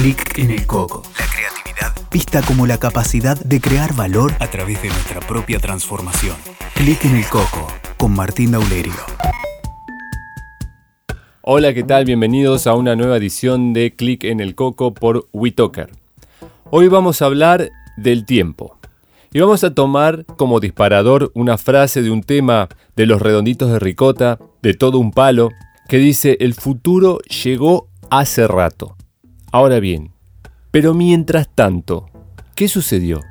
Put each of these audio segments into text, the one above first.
Clic en el coco. La creatividad vista como la capacidad de crear valor a través de nuestra propia transformación. Clic en el coco con Martín Daulerio. Hola, ¿qué tal? Bienvenidos a una nueva edición de Clic en el coco por WeToker. Hoy vamos a hablar del tiempo. Y vamos a tomar como disparador una frase de un tema de los redonditos de ricota, de todo un palo, que dice, el futuro llegó hace rato. Ahora bien, pero mientras tanto, ¿qué sucedió?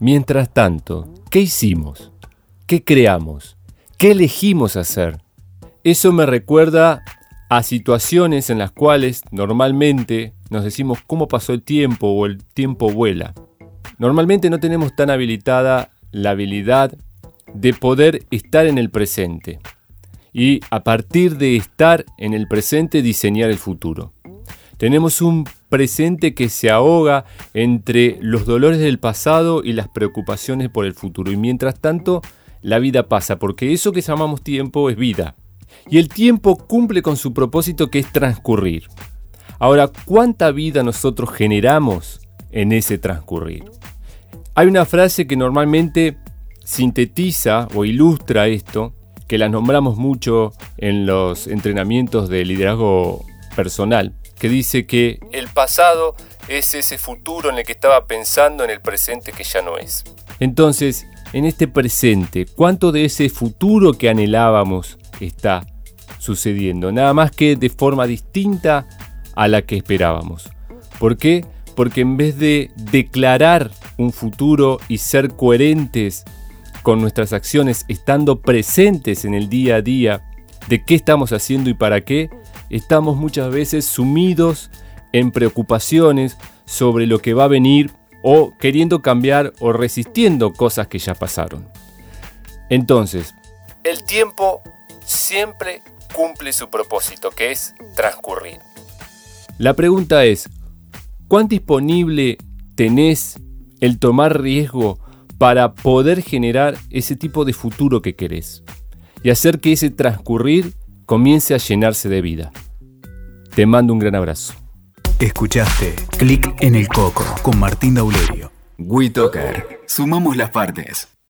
Mientras tanto, ¿qué hicimos? ¿Qué creamos? ¿Qué elegimos hacer? Eso me recuerda a situaciones en las cuales normalmente nos decimos cómo pasó el tiempo o el tiempo vuela. Normalmente no tenemos tan habilitada la habilidad de poder estar en el presente y a partir de estar en el presente diseñar el futuro. Tenemos un presente que se ahoga entre los dolores del pasado y las preocupaciones por el futuro y mientras tanto la vida pasa porque eso que llamamos tiempo es vida y el tiempo cumple con su propósito que es transcurrir. Ahora, ¿cuánta vida nosotros generamos en ese transcurrir? Hay una frase que normalmente sintetiza o ilustra esto, que la nombramos mucho en los entrenamientos de liderazgo personal, que dice que el pasado es ese futuro en el que estaba pensando en el presente que ya no es. Entonces, en este presente, ¿cuánto de ese futuro que anhelábamos está sucediendo? Nada más que de forma distinta a la que esperábamos. ¿Por qué? Porque en vez de declarar un futuro y ser coherentes con nuestras acciones, estando presentes en el día a día de qué estamos haciendo y para qué, estamos muchas veces sumidos en preocupaciones sobre lo que va a venir o queriendo cambiar o resistiendo cosas que ya pasaron. Entonces, el tiempo siempre cumple su propósito, que es transcurrir. La pregunta es, ¿cuán disponible tenés el tomar riesgo para poder generar ese tipo de futuro que querés y hacer que ese transcurrir comience a llenarse de vida. Te mando un gran abrazo. Escuchaste Clic en el Coco con Martín Daulerio. WeToker. Sumamos las partes.